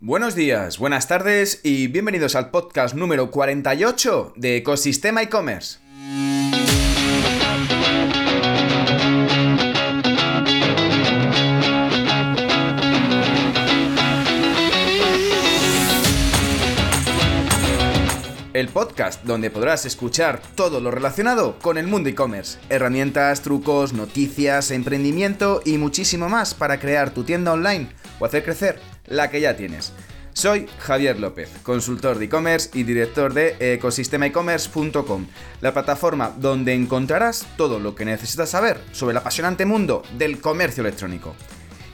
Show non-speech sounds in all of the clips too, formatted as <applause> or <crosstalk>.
Buenos días, buenas tardes y bienvenidos al podcast número 48 de Ecosistema e-commerce. Podcast donde podrás escuchar todo lo relacionado con el mundo e-commerce, herramientas, trucos, noticias, emprendimiento y muchísimo más para crear tu tienda online o hacer crecer la que ya tienes. Soy Javier López, consultor de e-commerce y director de ecosistemaecommerce.com, la plataforma donde encontrarás todo lo que necesitas saber sobre el apasionante mundo del comercio electrónico.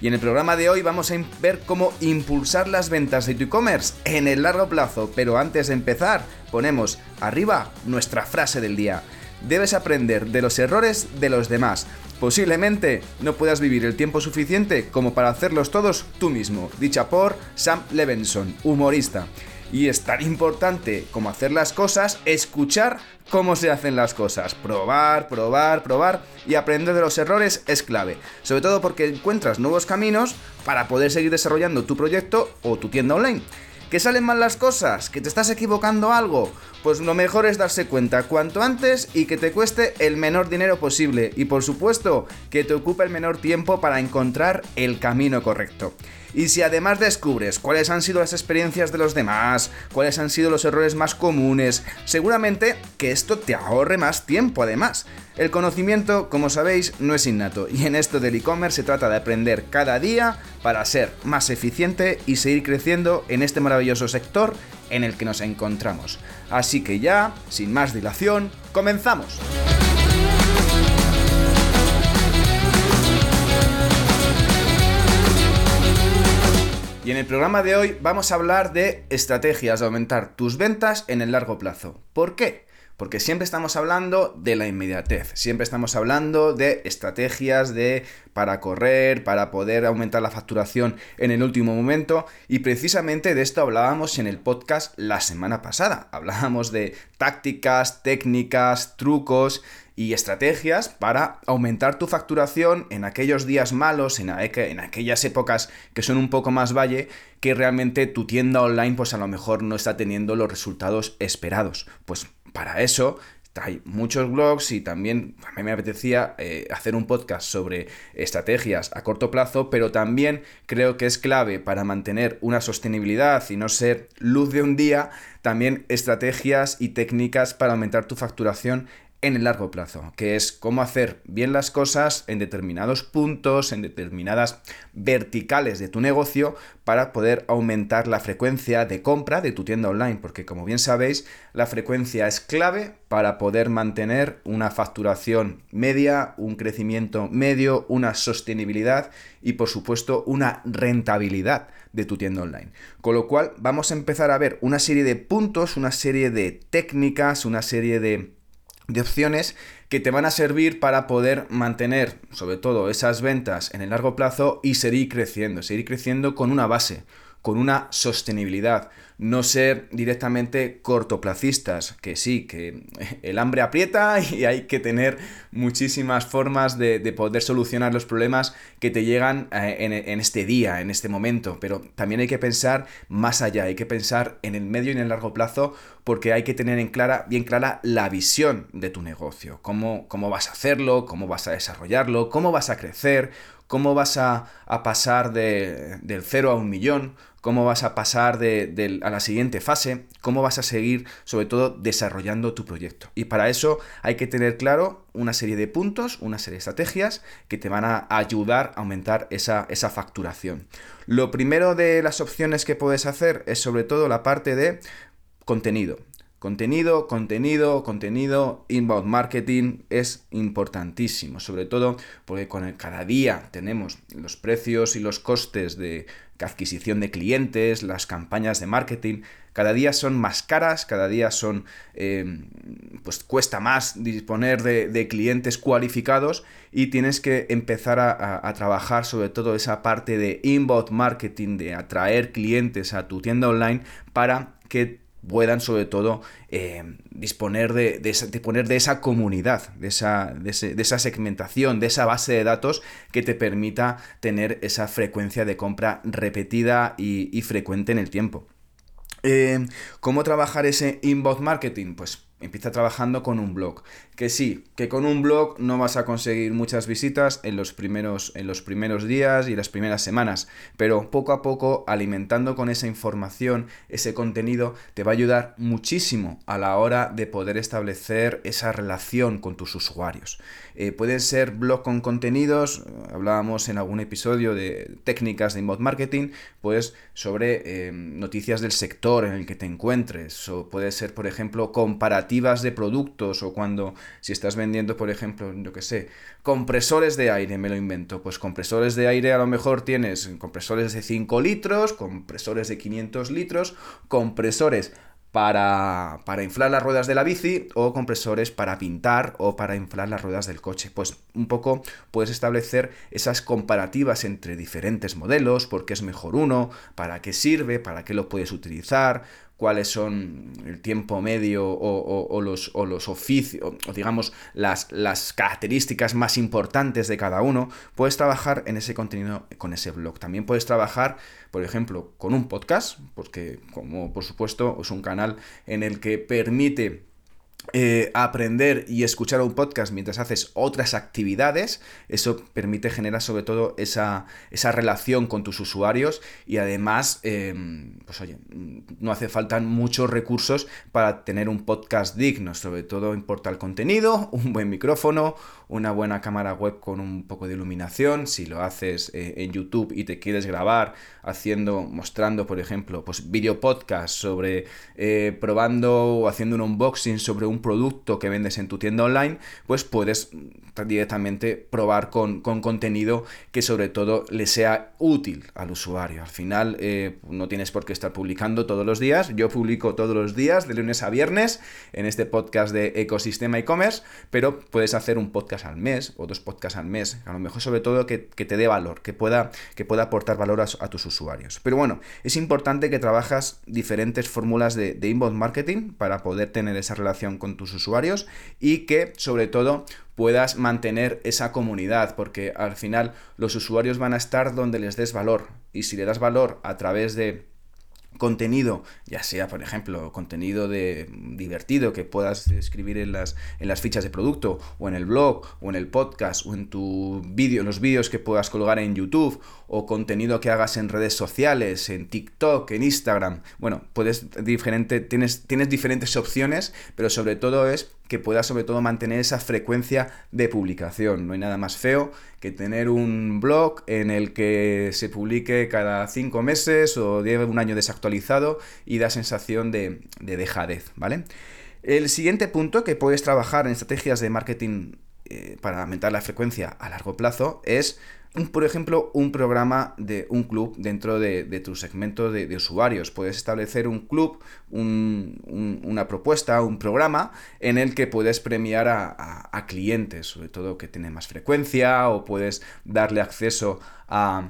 Y en el programa de hoy vamos a ver cómo impulsar las ventas de tu e-commerce en el largo plazo, pero antes de empezar ponemos arriba nuestra frase del día. Debes aprender de los errores de los demás Posiblemente no puedas vivir el tiempo suficiente como para hacerlos todos tú mismo, dicha por Sam Levenson, humorista. Y es tan importante como hacer las cosas, escuchar cómo se hacen las cosas. Probar, probar, probar y aprender de los errores es clave. Sobre todo porque encuentras nuevos caminos para poder seguir desarrollando tu proyecto o tu tienda online. ¿Que salen mal las cosas? ¿Que te estás equivocando algo? Pues lo mejor es darse cuenta cuanto antes y que te cueste el menor dinero posible y por supuesto que te ocupe el menor tiempo para encontrar el camino correcto. Y si además descubres cuáles han sido las experiencias de los demás, cuáles han sido los errores más comunes, seguramente que esto te ahorre más tiempo además. El conocimiento, como sabéis, no es innato y en esto del e-commerce se trata de aprender cada día para ser más eficiente y seguir creciendo en este maravilloso sector en el que nos encontramos. Así que ya, sin más dilación, comenzamos. Programa de hoy vamos a hablar de estrategias de aumentar tus ventas en el largo plazo. ¿Por qué? Porque siempre estamos hablando de la inmediatez, siempre estamos hablando de estrategias de para correr, para poder aumentar la facturación en el último momento y precisamente de esto hablábamos en el podcast la semana pasada. Hablábamos de tácticas, técnicas, trucos y estrategias para aumentar tu facturación en aquellos días malos, en, aquellas épocas que son un poco más valle, que realmente tu tienda online pues a lo mejor no está teniendo los resultados esperados. Pues para eso hay muchos blogs y también a mí me apetecía eh, hacer un podcast sobre estrategias a corto plazo, pero también creo que es clave para mantener una sostenibilidad y no ser luz de un día, también estrategias y técnicas para aumentar tu facturación en el largo plazo, que es cómo hacer bien las cosas en determinados puntos, en determinadas verticales de tu negocio para poder aumentar la frecuencia de compra de tu tienda online, porque como bien sabéis, la frecuencia es clave para poder mantener una facturación media, un crecimiento medio, una sostenibilidad y por supuesto una rentabilidad de tu tienda online. Con lo cual vamos a empezar a ver una serie de puntos, una serie de técnicas, una serie de de opciones que te van a servir para poder mantener sobre todo esas ventas en el largo plazo y seguir creciendo, seguir creciendo con una base, con una sostenibilidad, no ser directamente cortoplacistas, que sí, que el hambre aprieta <laughs> y hay que tener muchísimas formas de, poder solucionar los problemas que te llegan eh, en, en, este día, en este momento, pero también hay que pensar más allá, hay que pensar en el medio y en el largo plazo porque hay que tener en clara, bien clara la visión de tu negocio, cómo, cómo vas a hacerlo, cómo vas a desarrollarlo, cómo vas a crecer, cómo vas a, pasar de, del cero a un millón, cómo vas a pasar de, a la siguiente fase, cómo vas a seguir sobre todo desarrollando tu proyecto. Y para eso hay que tener claro una serie de puntos, una serie de estrategias que te van a ayudar a aumentar esa, esa facturación. Lo primero de las opciones que puedes hacer es sobre todo la parte de contenido. Contenido, contenido, contenido, inbound marketing es importantísimo, sobre todo porque con el, cada día tenemos los precios y los costes de adquisición de clientes, las campañas de marketing, cada día son más caras, cada día son, em, pues cuesta más disponer de, clientes cualificados y tienes que empezar a, a, trabajar sobre todo esa parte de inbound marketing, de atraer clientes a tu tienda online para que puedan sobre todo eh, disponer de, de, de esa comunidad, de esa, de, esa segmentación, de esa base de datos que te permita tener esa frecuencia de compra repetida y, frecuente en el tiempo. Eh, ¿Cómo trabajar ese inbound marketing? Pues empieza trabajando con un blog. Que sí, que con un blog no vas a conseguir muchas visitas en los primeros, en los primeros días y las primeras semanas, pero poco a poco, alimentando con esa información, ese contenido, te va a ayudar muchísimo a la hora de poder establecer esa relación con tus usuarios. Eh, pueden ser blog con contenidos, hablábamos en algún episodio de técnicas de inbound marketing, pues sobre eh, noticias del sector en el que te encuentres, o puede ser, por ejemplo, comparativas de productos, o cuando si estás vendiendo, por ejemplo, yo que sé, compresores de aire, me lo invento. Pues compresores de aire a lo mejor tienes compresores de 5 litros, compresores de 500 litros, compresores para, para, inflar las ruedas de la bici o compresores para pintar o para inflar las ruedas del coche. Pues un poco puedes establecer esas comparativas entre diferentes modelos, por qué es mejor uno, para qué sirve, para qué lo puedes utilizar, cuáles son el tiempo medio o, los, o los, oficios, o digamos las, las, características más importantes de cada uno, puedes trabajar en ese contenido con ese blog. También puedes trabajar, por ejemplo, con un podcast, porque como por supuesto es un canal en el que permite eh, aprender y escuchar un podcast mientras haces otras actividades, eso permite generar sobre todo esa, esa relación con tus usuarios y además, em, pues oye, no hace falta muchos recursos para tener un podcast digno, sobre todo importa el contenido, <laughs> un buen micrófono, una buena cámara web con un poco de iluminación, si lo haces eh, en YouTube y te quieres grabar haciendo, mostrando, por ejemplo, pues video podcast sobre eh, probando o haciendo un unboxing sobre un producto que vendes en tu tienda online, pues puedes directamente probar con, contenido que sobre todo le sea útil al usuario. Al final eh, no tienes por qué estar publicando todos los días. Yo publico todos los días, de lunes a viernes, en este podcast de ecosistema e-commerce, pero puedes hacer un podcast al mes o dos podcasts al mes. A lo mejor sobre todo que, te dé valor, que pueda, que pueda aportar valor a, tus usuarios. Pero bueno, es importante que trabajas diferentes fórmulas de, de inbound marketing para poder tener esa relación con tus usuarios y que sobre todo puedas mantener esa comunidad, porque al final los usuarios van a estar donde les des valor. Y si le das valor a través de contenido, ya sea, por ejemplo, contenido de divertido que puedas escribir en las, en las fichas de producto, o en el blog, o en el podcast, o en tu vídeo, los vídeos que puedas colgar en YouTube, o contenido que hagas en redes sociales, en TikTok, en Instagram. Bueno, puedes diferente, tienes, tienes diferentes opciones, pero sobre todo es que puedas sobre todo mantener esa frecuencia de publicación. No hay nada más feo que tener un blog en el que se publique cada cinco meses o lleve un año desactualizado y da sensación de, de dejadez, ¿vale? El siguiente punto que puedes trabajar en estrategias de marketing eh, para aumentar la frecuencia a largo plazo es por ejemplo, un programa de un club dentro de, tu segmento de, usuarios. Puedes establecer un club, una propuesta, un programa en el que puedes premiar a, clientes, sobre todo que tienen más frecuencia, o puedes darle acceso a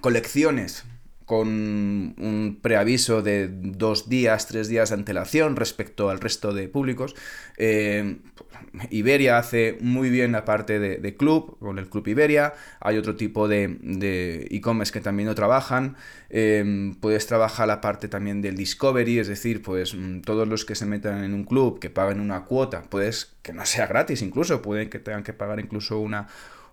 colecciones con un preaviso de dos días, tres días de antelación respecto al resto de públicos. Eh, Iberia hace muy bien la parte de, club, con el Club Iberia. Hay otro tipo de e-commerce que también lo trabajan. Eh, puedes trabajar la parte también del Discovery, es decir, pues mm, todos los que se metan en un club, que paguen una cuota, puedes que no sea gratis incluso, pueden que tengan que pagar incluso una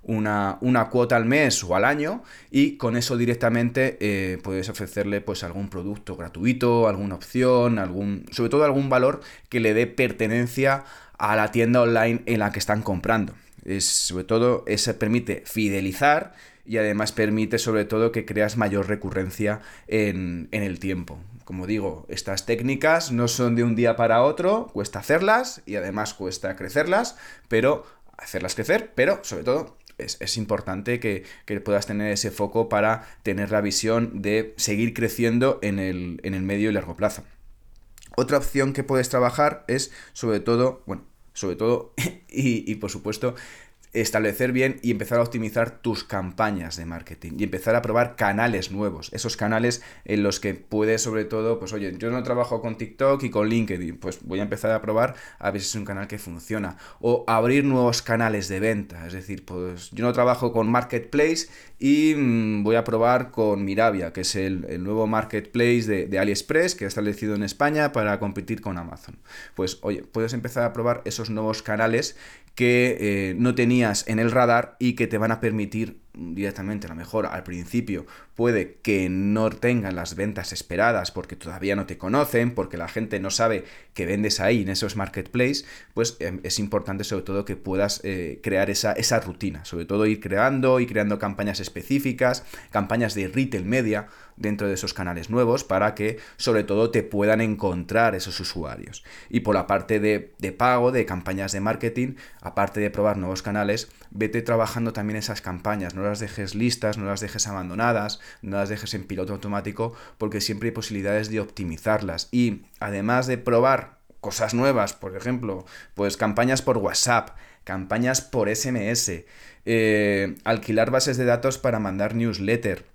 una, cuota al mes o al año y con eso directamente eh, puedes ofrecerle pues algún producto gratuito, alguna opción, algún, sobre todo algún valor que le dé pertenencia a la tienda online en la que están comprando. Es, sobre todo, eso permite fidelizar y además permite sobre todo que creas mayor recurrencia en, en el tiempo. Como digo, estas técnicas no son de un día para otro, cuesta hacerlas y además cuesta crecerlas, pero hacerlas crecer, pero sobre todo es, importante que, puedas tener ese foco para tener la visión de seguir creciendo en el, medio y largo plazo. Otra opción que puedes trabajar es sobre todo, bueno, sobre todo <laughs> y, por supuesto, establecer bien y empezar a optimizar tus campañas de marketing y empezar a probar canales nuevos, esos canales en los que puedes sobre todo, pues oye, yo no trabajo con TikTok y con LinkedIn, pues voy a empezar a probar a ver si es un canal que funciona o abrir nuevos canales de venta, es decir, pues yo no trabajo con Marketplace y mm, voy a probar con Miravia, que es el, nuevo marketplace de, AliExpress que ha establecido en España para competir con Amazon. Pues oye, puedes empezar a probar esos nuevos canales que eh, no en el radar y que te van a permitir directamente, a lo mejor al principio puede que no tengan las ventas esperadas porque todavía no te conocen, porque la gente no sabe que vendes ahí en esos marketplaces, pues em, es importante sobre todo que puedas eh, crear esa, esa rutina, sobre todo ir creando y creando campañas específicas, campañas de retail media dentro de esos canales nuevos para que sobre todo te puedan encontrar esos usuarios. Y por la parte de, de pago, de campañas de marketing, aparte de probar nuevos canales, vete trabajando también esas campañas, no las dejes listas, no las dejes abandonadas, no las dejes en piloto automático, porque siempre hay posibilidades de optimizarlas. Y además de probar cosas nuevas, por ejemplo, pues campañas por WhatsApp, campañas por SMS, eh, alquilar bases de datos para mandar newsletter,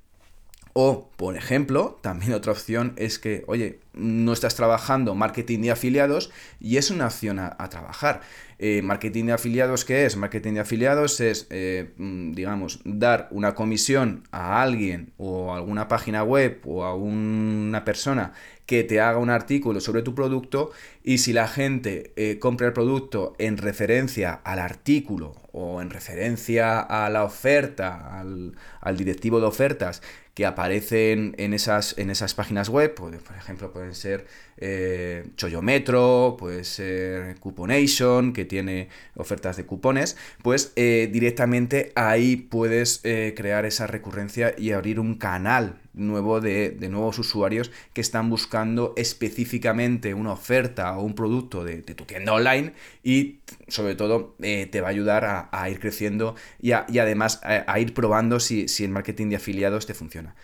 o, por ejemplo, también otra opción es que, oye, no estás trabajando marketing de afiliados y es una opción a, trabajar. Eh, marketing de afiliados, ¿qué es? Marketing de afiliados es, eh, mm, digamos, dar una comisión a alguien o a alguna página web o a una persona que te haga un artículo sobre tu producto y si la gente eh, compra el producto en referencia al artículo o en referencia a la oferta, al, al directivo de ofertas que aparecen en esas, en esas páginas web, pues, por ejemplo, pueden ser eh, Choyometro, puede ser Couponation, que tiene ofertas de cupones, pues eh, directamente ahí puedes eh, crear esa recurrencia y abrir un canal nuevo de, nuevos usuarios que están buscando específicamente una oferta o un producto de, tu tienda online y sobre todo te va a ayudar a, ir creciendo y, además a, ir probando si, si el marketing de afiliados te funciona.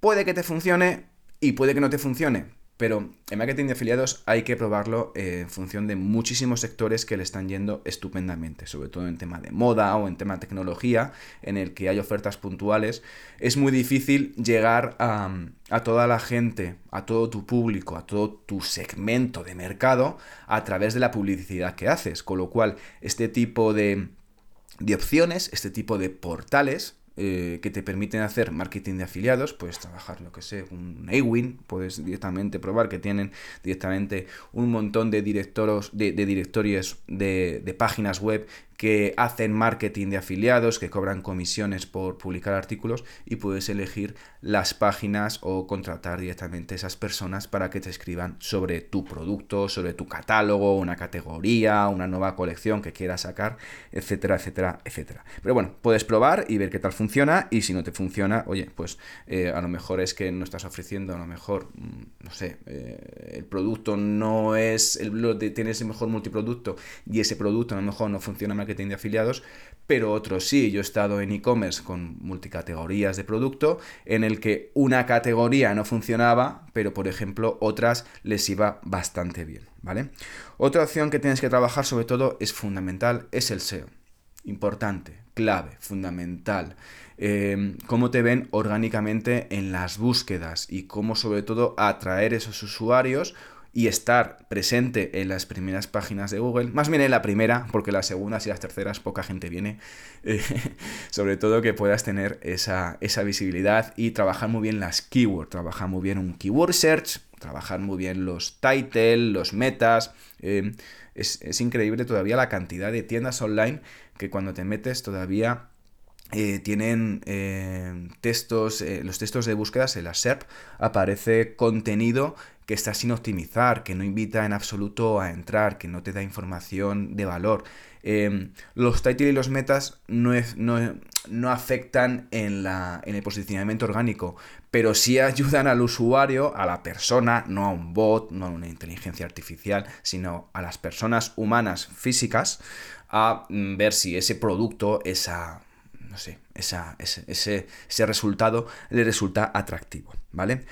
Puede que te funcione y puede que no te funcione pero en marketing de afiliados hay que probarlo eh, en función de muchísimos sectores que le están yendo estupendamente, sobre todo en tema de moda o en tema de tecnología, en el que hay ofertas puntuales. Es muy difícil llegar a, toda la gente, a todo tu público, a todo tu segmento de mercado a través de la publicidad que haces. Con lo cual, este tipo de, de opciones, este tipo de portales, eh, que te permiten hacer marketing de afiliados, puedes trabajar lo que sé, un Awin, puedes directamente probar que tienen directamente un montón de directorios de, directorios de, páginas web que hacen marketing de afiliados, que cobran comisiones por publicar artículos y puedes elegir las páginas o contratar directamente a esas personas para que te escriban sobre tu producto, sobre tu catálogo, una categoría, una nueva colección que quieras sacar, etcétera, etcétera, etcétera. Pero bueno, puedes probar y ver qué tal funciona y si no te funciona, oye, pues eh, a lo mejor es que no estás ofreciendo, a lo mejor, mm, no sé, eh, el producto no es, el, tienes el mejor multiproducto y ese producto a lo mejor no funciona de afiliados, pero otros sí. Yo he estado en e-commerce con multicategorías de producto en el que una categoría no funcionaba, pero por ejemplo otras les iba bastante bien, ¿vale? Otra opción que tienes que trabajar sobre todo es fundamental, es el SEO. Importante, clave, fundamental. Em, cómo te ven orgánicamente en las búsquedas y cómo sobre todo atraer esos usuarios y estar presente en las primeras páginas de Google, más bien en la primera, porque las segundas y las terceras poca gente viene, eh, <laughs> sobre todo que puedas tener esa, visibilidad y trabajar muy bien las keywords, trabajar muy bien un keyword search, trabajar muy bien los titles, los metas, eh, es, increíble todavía la cantidad de tiendas online que cuando te metes todavía eh, tienen textos, los textos de búsquedas en la SERP aparece contenido que está sin optimizar, que no invita en absoluto a entrar, que no te da información de valor. Em, los titles y los metas no, no, afectan en, la, en el posicionamiento orgánico, pero sí ayudan al usuario, a la persona, no a un bot, no a una inteligencia artificial, sino a las personas humanas físicas, a mm, ver si ese producto, esa, no sé, esa, ese, ese resultado le resulta atractivo, ¿vale?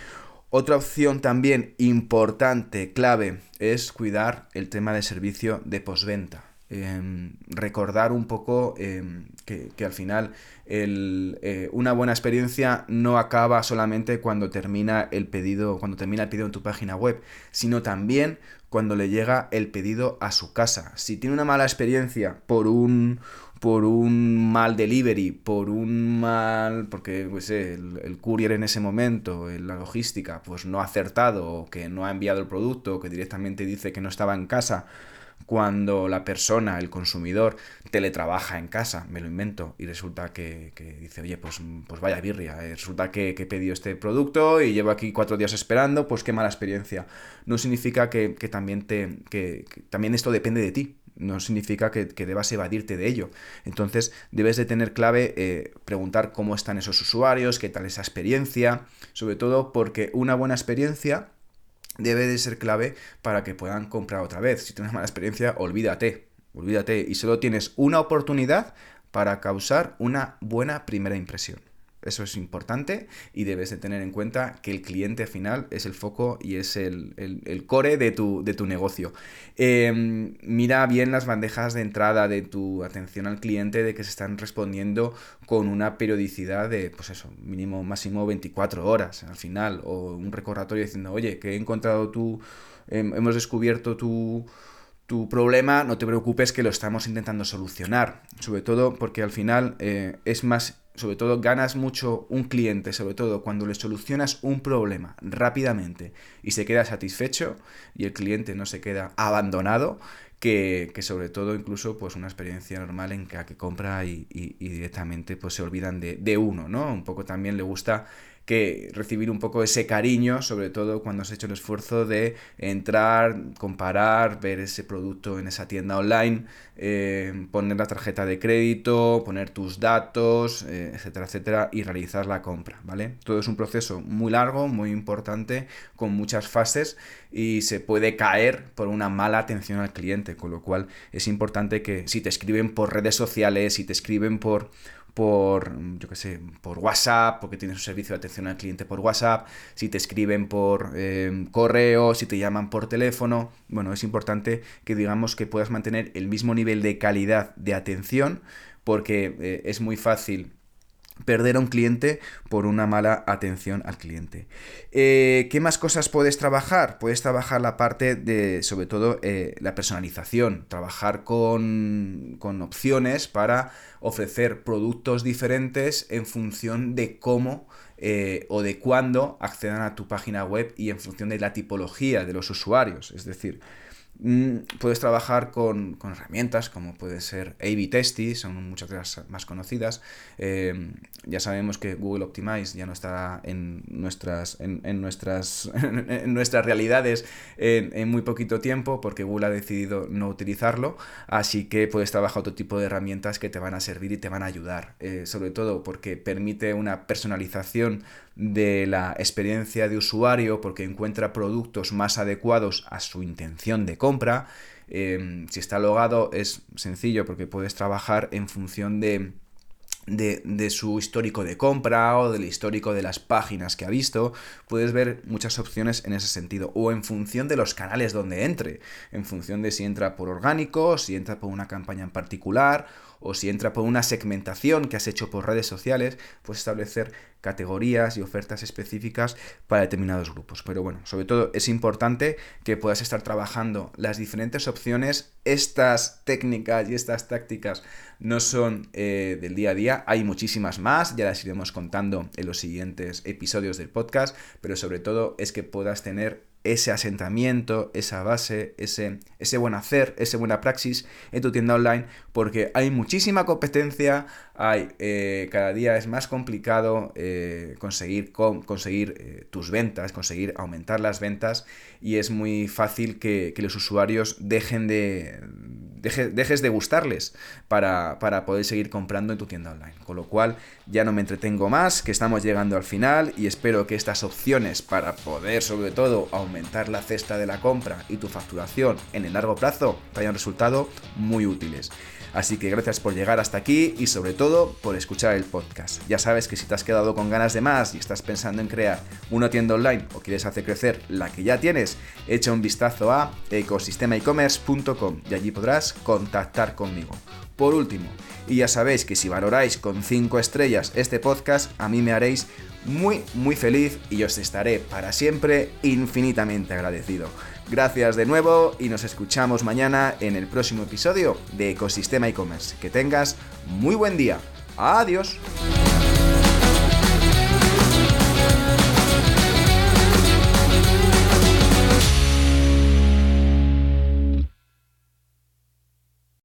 Otra opción también importante, clave, es cuidar el tema de servicio de postventa. em, recordar un poco em, que, al final eh, una buena experiencia no acaba solamente cuando termina el pedido, cuando termina el pedido en tu página web, sino también cuando le llega el pedido a su casa. Si tiene una mala experiencia por un por un mal delivery, por un mal, porque pues, el, el, courier en ese momento, la logística, pues no ha acertado, o que no ha enviado el producto, que directamente dice que no estaba en casa, cuando la persona, el consumidor, teletrabaja en casa, me lo invento, y resulta que, dice, oye, pues, pues vaya birria, eh, resulta que, he pedido este producto y llevo aquí cuatro días esperando, pues qué mala experiencia. No significa que, también, te, que, también esto depende de ti, no significa que, debas evadirte de ello. Entonces debes de tener clave eh, preguntar cómo están esos usuarios, qué tal esa experiencia, sobre todo porque una buena experiencia debe de ser clave para que puedan comprar otra vez. Si tienes mala experiencia, olvídate, olvídate y solo tienes una oportunidad para causar una buena primera impresión. Eso es importante y debes de tener en cuenta que el cliente final es el foco y es el, core de tu, de tu negocio. Em, mira bien las bandejas de entrada de tu atención al cliente de que se están respondiendo con una periodicidad de, pues eso, mínimo, máximo 24 horas al final o un recordatorio diciendo, oye, que he encontrado tu, hemos descubierto tu tu problema, no te preocupes que lo estamos intentando solucionar. Sobre todo porque al final eh, es más sobre todo ganas mucho un cliente, sobre todo cuando le solucionas un problema rápidamente y se queda satisfecho y el cliente no se queda abandonado, que, sobre todo incluso pues una experiencia normal en que, que compra y, directamente pues se olvidan de, de, uno, ¿no? Un poco también le gusta que recibir un poco ese cariño, sobre todo cuando has hecho el esfuerzo de entrar, comparar, ver ese producto en esa tienda online, eh, poner la tarjeta de crédito, poner tus datos, eh, etcétera, etcétera, y realizar la compra, ¿vale? Todo es un proceso muy largo, muy importante, con muchas fases y se puede caer por una mala atención al cliente, con lo cual es importante que si te escriben por redes sociales, si te escriben por por, yo qué sé, por WhatsApp, porque tienes un servicio de atención al cliente por WhatsApp, si te escriben por eh, correo, si te llaman por teléfono. Bueno, es importante que digamos que puedas mantener el mismo nivel de calidad de atención, porque eh, es muy fácil perder a un cliente por una mala atención al cliente. Eh, ¿Qué más cosas puedes trabajar? Puedes trabajar la parte de, sobre todo, eh, la personalización, trabajar con, con, opciones para ofrecer productos diferentes en función de cómo eh, o de cuándo accedan a tu página web y en función de la tipología de los usuarios. Es decir, puedes trabajar con, herramientas como puede ser A-B Testy, son muchas de las más conocidas. Eh, ya sabemos que Google Optimize ya no está en nuestras, en, nuestras, <laughs> en nuestras realidades en, muy poquito tiempo porque Google ha decidido no utilizarlo. Así que puedes trabajar otro tipo de herramientas que te van a servir y te van a ayudar. Eh, sobre todo porque permite una personalización de la experiencia de usuario porque encuentra productos más adecuados a su intención de compra. Em, si está logado es sencillo porque puedes trabajar en función de, de, su histórico de compra o del histórico de las páginas que ha visto. Puedes ver muchas opciones en ese sentido. O en función de los canales donde entre. En función de si entra por orgánico, si entra por una campaña en particular o si entra por una segmentación que has hecho por redes sociales, puedes establecer categorías y ofertas específicas para determinados grupos. Pero bueno, sobre todo es importante que puedas estar trabajando las diferentes opciones. Estas técnicas y estas tácticas no son eh, del día a día, hay muchísimas más, ya las iremos contando en los siguientes episodios del podcast, pero sobre todo es que puedas tener ese asentamiento, esa base, ese, ese buen hacer, ese buena praxis en tu tienda online, porque hay muchísima competencia, hay, eh, cada día es más complicado eh, conseguir, conseguir eh, tus ventas, conseguir aumentar las ventas y es muy fácil que, que los usuarios dejen de, dejes de gustarles para, poder seguir comprando en tu tienda online. Con lo cual ya no me entretengo más, que estamos llegando al final y espero que estas opciones para poder sobre todo aumentar la cesta de la compra y tu facturación en el largo plazo te hayan resultado muy útiles. Así que gracias por llegar hasta aquí y sobre todo por escuchar el podcast. Ya sabes que si te has quedado con ganas de más y estás pensando en crear una tienda online o quieres hacer crecer la que ya tienes, echa un vistazo a ecosistemaecommerce.com y allí podrás contactar conmigo. Por último, y ya sabéis que si valoráis con 5 estrellas este podcast, a mí me haréis muy, muy feliz y os estaré para siempre infinitamente agradecido. Gracias de nuevo y nos escuchamos mañana en el próximo episodio de Ecosistema e-commerce. Que tengas muy buen día. Adiós.